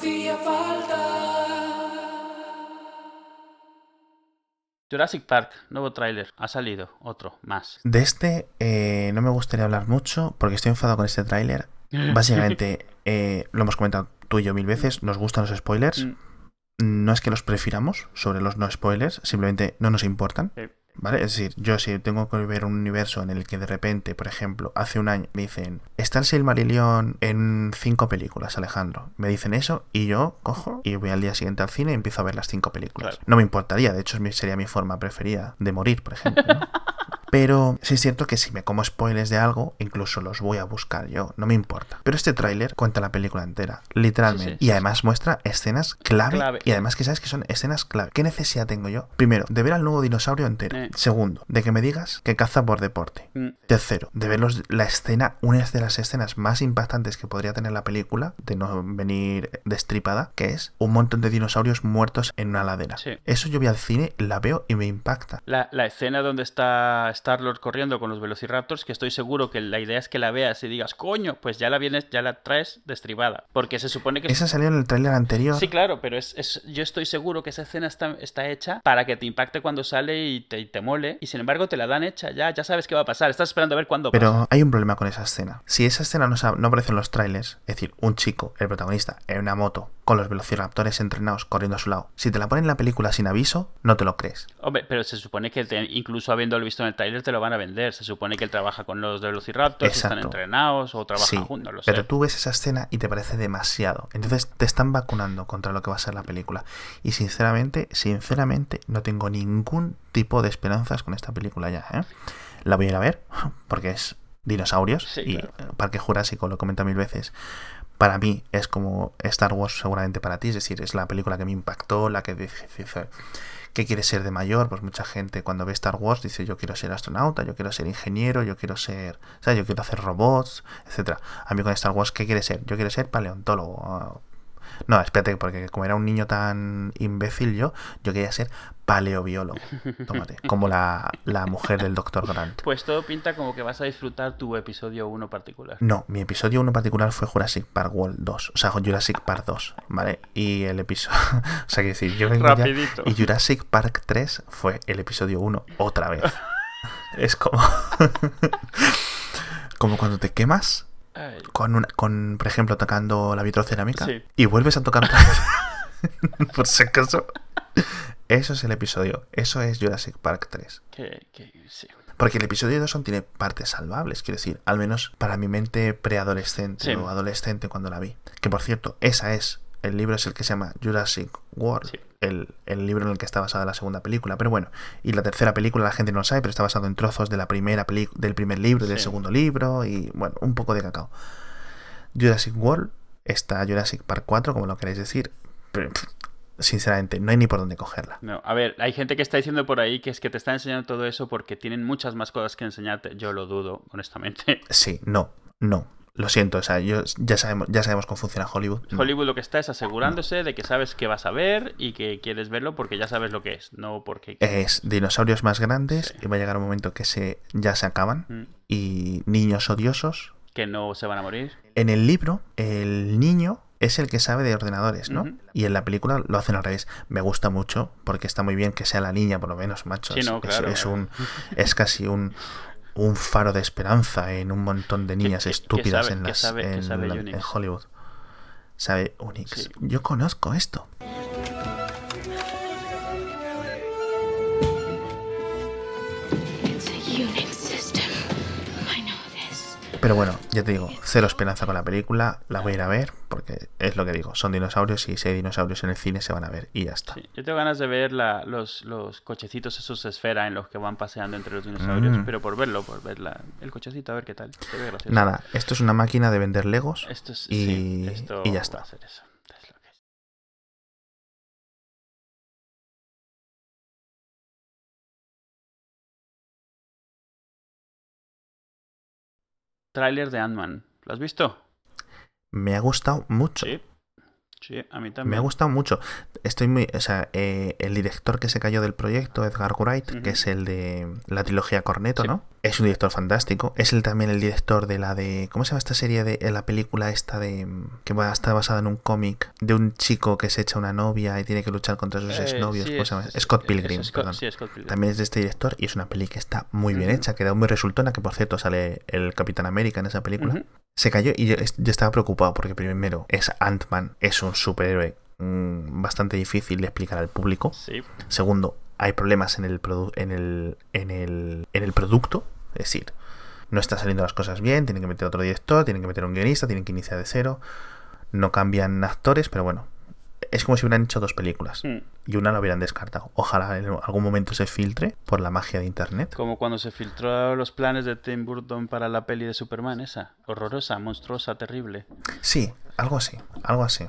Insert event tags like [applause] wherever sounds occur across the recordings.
hacía falta. Jurassic Park, nuevo tráiler, ha salido otro más. De este eh, no me gustaría hablar mucho porque estoy enfadado con este tráiler. [laughs] Básicamente, eh, lo hemos comentado tú y yo mil veces, nos gustan los spoilers. Mm, No es que los prefiramos sobre los no spoilers, simplemente no nos importan. sí. ¿Vale? Es decir, yo si tengo que ver un universo en el que de repente, por ejemplo, hace un año me dicen, está el Silmarillion en cinco películas, Alejandro. Me dicen eso y yo cojo y voy al día siguiente al cine y empiezo a ver las cinco películas. Claro. No me importaría, de hecho sería mi forma preferida de morir, por ejemplo. ¿no? [laughs] Pero sí es cierto que si me como spoilers de algo, incluso los voy a buscar yo, no me importa. Pero este tráiler cuenta la película entera, literalmente. Sí, sí, y además muestra escenas clave, Clave. y además que sabes que son escenas clave. ¿Qué necesidad tengo yo? Primero, de ver al nuevo dinosaurio entero. Eh. Segundo, de que me digas que caza por deporte. Mm, Tercero, de ver los- la escena, una de las escenas más impactantes que podría tener la película, de no venir destripada, que es un montón de dinosaurios muertos en una ladera. Sí. Eso yo voy al cine, la veo y me impacta. La, la escena donde está Star-Lord corriendo con los Velociraptors, que estoy seguro que la idea es que la veas y digas, coño, pues ya la vienes, ya la traes destribada. Porque se supone que... Esa salió en el tráiler anterior. Sí, claro, pero es, es- yo estoy seguro que esa escena está, está hecha para que te impacte cuando sale y te, y te mole. Y sin embargo te la dan hecha, ya, ya sabes qué va a pasar. Estás esperando a ver cuándo pasa. Pero hay un problema con esa escena. Si esa escena no, no aparece en los trailers, es decir, un chico, el protagonista, en una moto, con los velociraptores entrenados corriendo a su lado, si te la ponen en la película sin aviso, no te lo crees. Hombre, pero se supone que te- incluso habiéndolo visto en el trailer te lo van a vender. Se supone que él trabaja con los Velociraptors, están entrenados o trabajan Sí, juntos, lo sé. pero tú ves esa escena y te parece demasiado. Entonces te están vacunando contra lo que va a ser la película. Y sinceramente, sinceramente, no tengo ningún tipo de esperanzas con esta película ya. ¿eh? La voy a ir a ver [laughs] porque es dinosaurios Sí, y claro. Parque Jurásico, lo comenta mil veces. Para mí es como Star Wars seguramente para ti, es decir, es la película que me impactó, la que ¿qué quieres ser de mayor? Pues mucha gente cuando ve Star Wars dice yo quiero ser astronauta, yo quiero ser ingeniero, yo quiero ser, ¿sabes? Yo quiero hacer robots, etcétera. A mí con Star Wars, ¿qué quieres ser? Yo quiero ser paleontólogo. No, espérate, porque como era un niño tan imbécil yo, yo quería ser paleobiólogo. [laughs] Tómate, como la, la mujer del Dr. Grant. Pues todo pinta como que vas a disfrutar tu episodio 1 particular. No, mi episodio 1 particular fue Jurassic Park World 2, o sea, Jurassic Park 2, ¿vale? Y el episodio, [laughs] o sea, que decir, yo vengo ya- Rapidito. y Jurassic Park 3 fue el episodio 1 otra vez. [laughs] es como como cuando te quemas con una, con por ejemplo tocando la vitrocerámica Sí. y vuelves a tocar [laughs] por si acaso. Eso es el episodio, eso es Jurassic Park 3. que, que sí. Porque el episodio 2 son, tiene partes salvables, quiero decir, al menos para mi mente preadolescente Sí. o adolescente cuando la vi. Que por cierto, esa es, el libro es el que se llama Jurassic World, Sí. El, el libro en el que está basada la segunda película. Pero bueno, y la tercera película la gente no lo sabe, pero está basado en trozos de la primera del primer libro y del Sí. segundo libro, y bueno, un poco de cacao. Jurassic World, está Jurassic Park 4, como lo queréis decir, pero pff, sinceramente no hay ni por dónde cogerla. No, a ver, hay gente que está diciendo por ahí que es que te está enseñando todo eso porque tienen muchas más cosas que enseñarte. Yo lo dudo, honestamente. Sí, no, no. Lo siento, o sea, yo, ya, sabemos, ya sabemos cómo funciona Hollywood. no. Hollywood lo que está es asegurándose de que sabes que vas a ver y que quieres verlo porque ya sabes lo que es, no porque... Es dinosaurios más grandes Sí. y va a llegar un momento que se, ya se acaban. Mm, Y niños odiosos. que no se van a morir. En el libro, el niño es el que sabe de ordenadores, ¿no? Y en la película lo hacen al revés. Me gusta mucho porque está muy bien que sea la niña, por lo menos, macho. Sí, Es- no, es, claro. es un, es casi un, un faro de esperanza en un montón de niñas estúpidas sabe- en, las, sabe- que en, sabe la- Unix. en Hollywood. Sabe Unix. Sí. Yo conozco esto. Pero bueno, ya te digo, cero esperanza con la película, la voy a ir a ver, porque es lo que digo, son dinosaurios y si hay dinosaurios en el cine se van a ver y ya está. Sí, Yo tengo ganas de ver la- los, los cochecitos esos esfera en los que van paseando entre los dinosaurios, Mm. pero por verlo, por ver la- el cochecito, a ver qué tal. Nada, esto es una máquina de vender legos Esto es, y, sí, esto y ya va está. a ser eso. Tráiler de Ant-Man. ¿Lo has visto? Me ha gustado mucho. Sí. Sí, a mí Me también. ha gustado mucho. Estoy muy. O sea, eh, el director que se cayó del proyecto, Edgar Wright, que es el de la trilogía Corneto, Sí. ¿no? Es un director fantástico. Es él también el director de la de. ¿Cómo se llama esta serie de la película esta de. que va, está basada en un cómic de un chico que se echa una novia y tiene que luchar contra sus Eh, exnovios? Scott Pilgrim, Scott- perdón. sí, Scott Pilgrim. También es de este director y es una peli que está muy bien hecha, queda muy resultona, que por cierto sale el Capitán América en esa película. Se cayó y yo, es- yo estaba preocupado porque primero es Ant-Man, es un superhéroe mm, bastante difícil de explicar al público. Sí. Segundo, hay problemas en el, en el, en el, en el producto, es decir, no están saliendo las cosas bien, tienen que meter otro director, tienen que meter un guionista, tienen que iniciar de cero, no cambian actores, pero bueno, es como si hubieran hecho dos películas Mm. y una la hubieran descartado. Ojalá en algún momento se filtre por la magia de internet. Como cuando se filtró los planes de Tim Burton para la peli de Superman, esa. Horrorosa, monstruosa, terrible. Sí, algo así, algo así.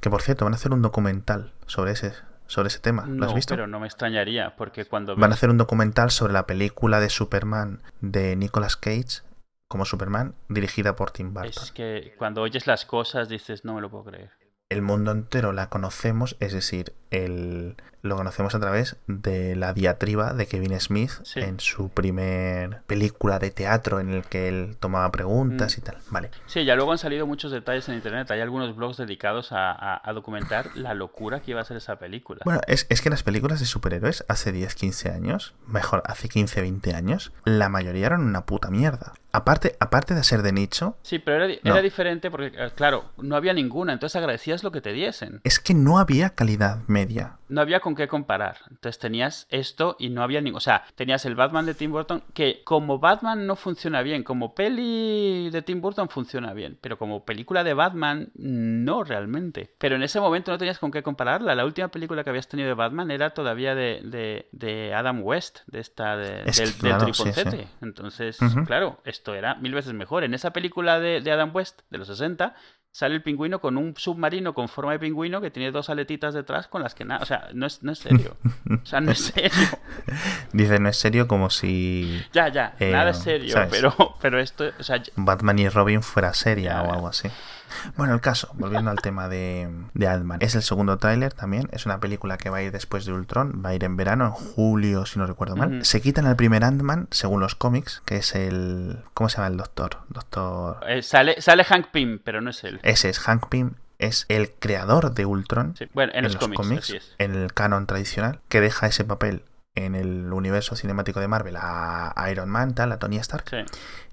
Que por cierto, van a hacer un documental sobre ese, sobre ese tema. ¿Lo No, has visto? pero no me extrañaría, porque cuando Van a hacer un documental sobre la película de Superman de Nicolas Cage como Superman, dirigida por Tim Burton. es que cuando oyes las cosas dices, no me lo puedo creer. El mundo entero la conocemos, es decir, el, lo conocemos a través de la diatriba de Kevin Smith Sí. en su primer película de teatro en el que él tomaba preguntas Mm. y tal. Vale. Sí, ya luego han salido muchos detalles en internet. Hay algunos blogs dedicados a, a- a documentar la locura que iba a ser esa película. Bueno, es, es que las películas de superhéroes hace 10, 15 años, mejor, hace 15, 20 años, la mayoría eran una puta mierda. Aparte, aparte de ser de nicho, Sí, pero era, No. era diferente porque, eh, claro, no había ninguna, entonces agradecías lo que te diesen. es que no había calidad media. No había con qué comparar. Entonces tenías esto y no había ningún... O sea, tenías el Batman de Tim Burton, que como Batman no funciona bien, como peli de Tim Burton funciona bien, pero como película de Batman no realmente. Pero en ese momento no tenías con qué compararla. La última película que habías tenido de Batman era todavía de, de, de Adam West, de esta de- Es del, del claro, sí, triponcete. sí. Entonces, claro, esto era mil veces mejor. En esa película de, de Adam West, de los 60, sale el pingüino con un submarino con forma de pingüino que tiene dos aletitas detrás con las que nada. O sea, no es, no es serio. O sea, no es [laughs] serio. Dice, no es serio como si Ya, ya, Eh, nada es serio, ¿sabes? pero, pero esto, o sea, Batman y Robin fuera seria Ya, o algo así. Bueno, el caso, volviendo al tema de, de Ant-Man. Es el segundo tráiler también. Es una película que va a ir después de Ultron. Va a ir en verano, en julio, si no recuerdo mal. Se quitan el primer Ant-Man, según los cómics, que es el... ¿Cómo se llama el doctor? Doctor... eh, sale, sale Hank Pym, pero no es él. Ese es Hank Pym. Es el creador de Ultron. Sí, Bueno, en, los, cómics, así es. en el canon tradicional, que deja ese papel en el universo cinemático de Marvel a a Iron Man, tal, a Tony Stark. Sí.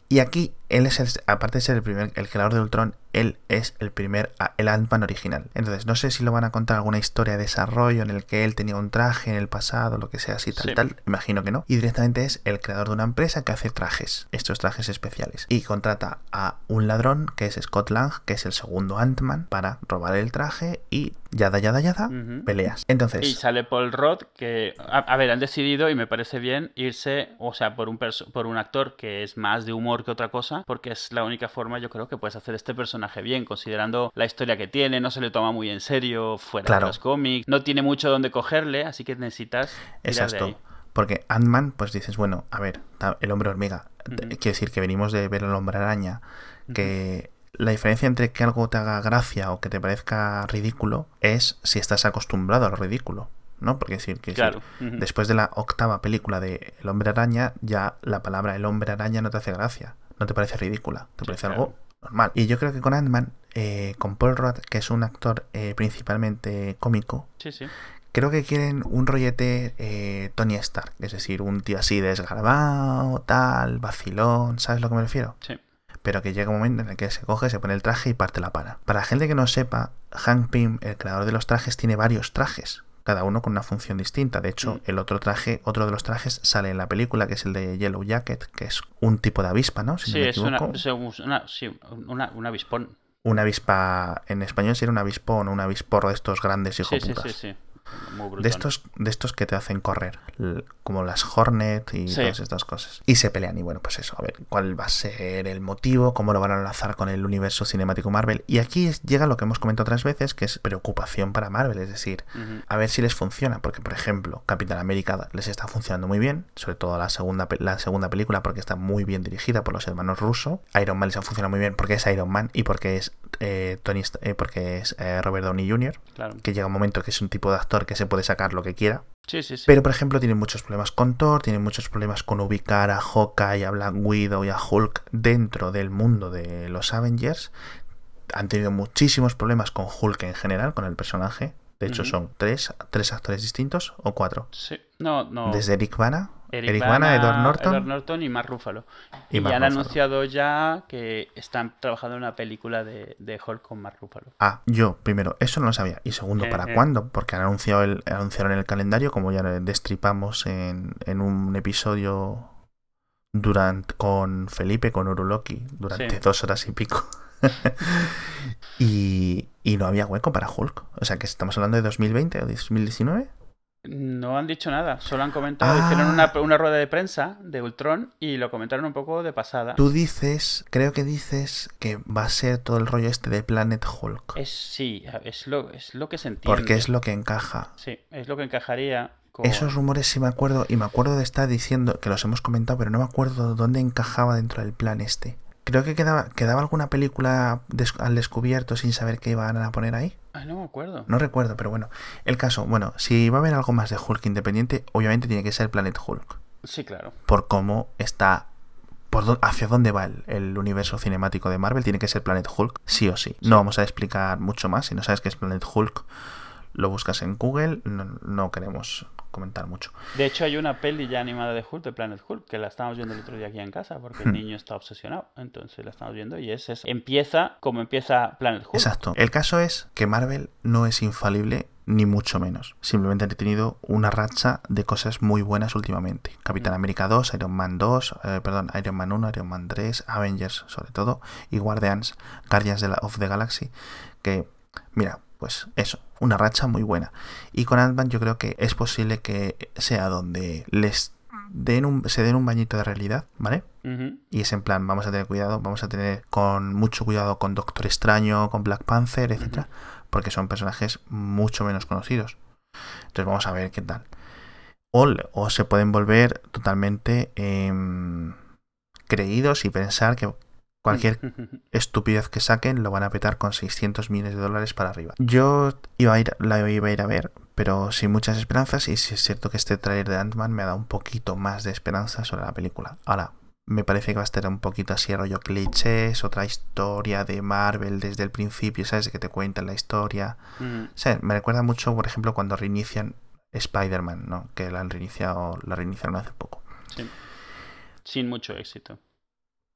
Y aquí, él es el, aparte de ser el primer, el creador de Ultron, él es el primer, el Ant-Man original. Entonces, no sé si lo van a contar alguna historia de desarrollo en el que él tenía un traje en el pasado, lo que sea, así tal, Sí. tal. Imagino que no. Y directamente es el creador de una empresa que hace trajes, estos trajes especiales. Y contrata a un ladrón, que es Scott Lang, que es el segundo Ant-Man, para robar el traje y yada, yada, yada, Ujú. peleas. Entonces, Y sale Paul Rudd, que, a, a ver, han decidido, y me parece bien, irse, o sea, por un, por un actor que es más de humor que otra cosa, porque es la única forma, yo creo, que puedes hacer este personaje bien, considerando la historia que tiene, no se le toma muy en serio fuera Claro. de los cómics, no tiene mucho donde cogerle, así que necesitas de Exacto. ahí. Porque Ant-Man, pues dices, bueno, a ver, el hombre hormiga. Ujú. Quiere decir que venimos de ver al hombre araña, que la diferencia entre que algo te haga gracia o que te parezca ridículo es si estás acostumbrado a lo ridículo, ¿no? Porque decir que Claro. después de la octava película de El hombre araña, ya la palabra el hombre araña no te hace gracia, no te parece ridícula, te Sí, parece claro. algo normal. Y yo creo que con Ant-Man, eh, con Paul Rudd, que es un actor eh, principalmente cómico, Sí, sí. Creo que quieren un rollete eh, Tony Stark, es decir, un tío así desgarbado, tal, vacilón, ¿sabes a lo que me refiero? Sí. Pero que llega un momento en el que se coge, se pone el traje y parte la pana. Para la gente que no sepa, Hank Pym, el creador de los trajes, tiene varios trajes, cada uno con una función distinta. De hecho, Mm. el otro traje, otro de los trajes sale en la película, que es el de Yellow Jacket, que es un tipo de avispa, ¿no? Si no Sí, me es una, es una, sí, una, un avispón. Una avispa, en español sería un avispón o un avisporro de estos grandes Sí, sí, sí, sí. Muy. De estos, de estos que te hacen correr, como las Hornet y Sí. todas estas cosas. Y se pelean, y bueno, pues eso, a ver cuál va a ser el motivo, cómo lo van a enlazar con el universo cinemático Marvel. Y aquí llega lo que hemos comentado otras veces, que es preocupación para Marvel, es decir, a ver si les funciona, porque por ejemplo, Capitán América les está funcionando muy bien, sobre todo la segunda, la segunda película porque está muy bien dirigida por los hermanos Russo. Iron Man les ha funcionado muy bien porque es Iron Man y porque es eh, Tony, eh, porque es eh, Robert Downey Jr Claro. que llega un momento que es un tipo de actor que se puede sacar lo que quiera. Sí, sí, sí. Pero, por ejemplo, tienen muchos problemas con Thor, tienen muchos problemas con ubicar a Hawkeye, a Black Widow y a Hulk dentro del mundo de los Avengers. Han tenido muchísimos problemas con Hulk en general, con el personaje. De hecho, son tres, tres actores distintos o cuatro. Sí. No, no. Desde Eric Bana, Eric, Bana, Bana, Edward Norton. Edward Norton y Mark Ruffalo. Y Y, Mark han Ruffalo. anunciado ya que están trabajando en una película de, de Hulk con Mark Ruffalo. Ah, yo, primero, eso no lo sabía. Y segundo, Eh, ¿para eh. cuándo? Porque han anunciado el, anunciaron el calendario, como ya destripamos en, en un episodio durante, con Felipe, con Uruloki, durante Sí. dos horas y pico. [laughs] y, y no había hueco para Hulk. O sea que estamos hablando de 2020 o 2019. No han dicho nada, solo han comentado, Ah. hicieron una, una rueda de prensa de Ultron y lo comentaron un poco de pasada. Tú dices, creo que dices que va a ser todo el rollo este de Planet Hulk. Es sí, es lo, es lo que se entiende. Porque es lo que encaja. Sí, es lo que encajaría con... Esos rumores sí me acuerdo, y me acuerdo de estar diciendo, que los hemos comentado, pero no me acuerdo dónde encajaba dentro del plan este. Creo que quedaba, quedaba alguna película des- al descubierto sin saber qué iban a poner ahí. Ay, no me acuerdo. No recuerdo, pero bueno. El caso, bueno, si va a haber algo más de Hulk independiente, obviamente tiene que ser Planet Hulk. Sí, claro. Por cómo está. Por hacia dónde va el, el universo cinemático de Marvel, tiene que ser Planet Hulk, sí o sí. No vamos a explicar mucho más. Si no sabes qué es Planet Hulk, lo buscas en Google. No, no queremos comentar mucho. De hecho, hay una peli ya animada de Hulk, de Planet Hulk, que la estamos viendo el otro día aquí en casa, porque el Hmm. niño está obsesionado. Entonces la estamos viendo y es, es empieza como empieza Planet Hulk. Exacto. El caso es que Marvel no es infalible ni mucho menos. Simplemente han tenido una racha de cosas muy buenas últimamente. Capitán Mm. América 2, Iron Man 2, eh, perdón, Iron Man 1, Iron Man 3, Avengers sobre todo, y Guardians, Guardians of the Galaxy, que, mira, pues eso, una racha muy buena. Y con Ant-Man yo creo que es posible que sea donde les den un, se den un bañito de realidad, ¿vale? Y es en plan, vamos a tener cuidado, vamos a tener con mucho cuidado con Doctor Extraño, con Black Panther, etcétera, porque son personajes mucho menos conocidos. Entonces vamos a ver qué tal. O, o se pueden volver totalmente em, creídos y pensar que cualquier [laughs] estupidez que saquen lo van a petar con 600 millones de dólares para arriba. Yo iba a ir, la iba a ir a ver, pero sin muchas esperanzas y sí es cierto que este tráiler de Ant-Man me ha dado un poquito más de esperanza sobre la película. Ahora, me parece que va a estar un poquito así rollo clichés, otra historia de Marvel desde el principio, ¿sabes? Que te cuentan la historia. O sea, me recuerda mucho, por ejemplo, cuando reinician Spider-Man, ¿no? Que la han reiniciado, la reiniciaron hace poco. Sí. Sin mucho éxito.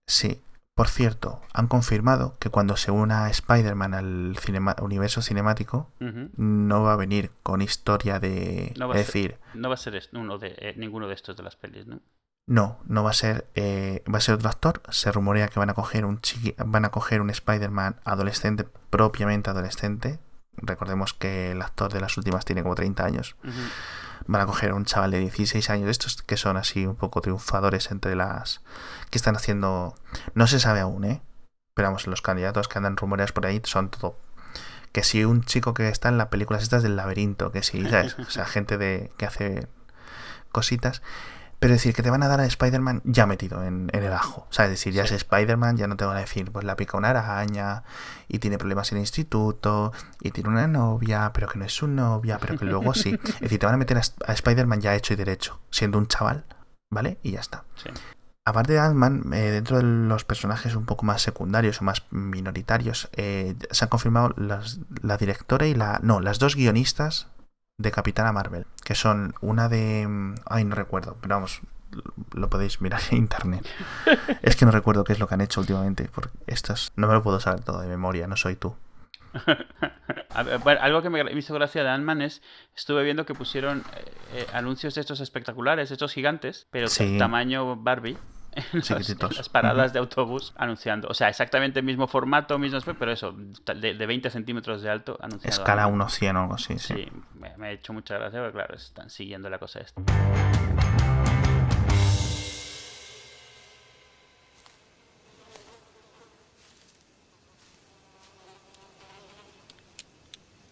Sí. Por cierto, han confirmado que cuando se una Spider-Man al cinema- universo cinemático, no va a venir con historia de... No va a ser- decir, No va a ser uno de, eh, ninguno de estos de las pelis, ¿no? no, no va a ser... eh, va a ser otro actor. Se rumorea que van a coger un chiqui- van a coger un Spider-Man adolescente, propiamente adolescente. Recordemos que el actor de las últimas tiene como 30 años. Van a coger a un chaval de 16 años, de estos que son así un poco triunfadores entre las... que están haciendo... No se sabe aún, ¿eh? Pero vamos, los candidatos que andan rumoreados por ahí son todo... Que si un chico que está en las películas estas del laberinto, que si, ¿sabes? [laughs] O sea, gente de que hace cositas. Pero decir que te van a dar a Spider-Man ya metido en, en el ajo. O sea, es decir, ya Sí. es Spider-Man, ya no te van a decir, pues la pica una araña y tiene problemas en el instituto y tiene una novia, pero que no es su novia, pero que luego sí. [laughs] Es decir, te van a meter a, a Spider-Man ya hecho y derecho, siendo un chaval, ¿vale? Y ya está. Sí. Aparte de Ant-Man, eh, dentro de los personajes un poco más secundarios o más minoritarios, eh, se han confirmado las- la directora y la. No, las dos guionistas de Capitana Marvel, que son una de. mm, Ay, no recuerdo, pero vamos, lo podéis mirar en internet. [laughs] Es que no recuerdo qué es lo que han hecho últimamente, porque estas. No me lo puedo saber todo de memoria, no soy tú. [laughs] Ver, algo que me hizo gracia de Ant-Man es, estuve viendo que pusieron eh, eh, anuncios de estos espectaculares, estos gigantes, pero Sí. ta- tamaño Barbie. [laughs] Los- las paradas de autobús anunciando. O sea, exactamente el mismo formato, mismo pero eso, de, de 20 centímetros de alto anunciando. Escala Ant-Man. 1-100 o algo así, sí. Sí, me, me ha hecho mucha gracia, porque claro, están siguiendo la cosa esta.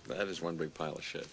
That is one big pile of shit.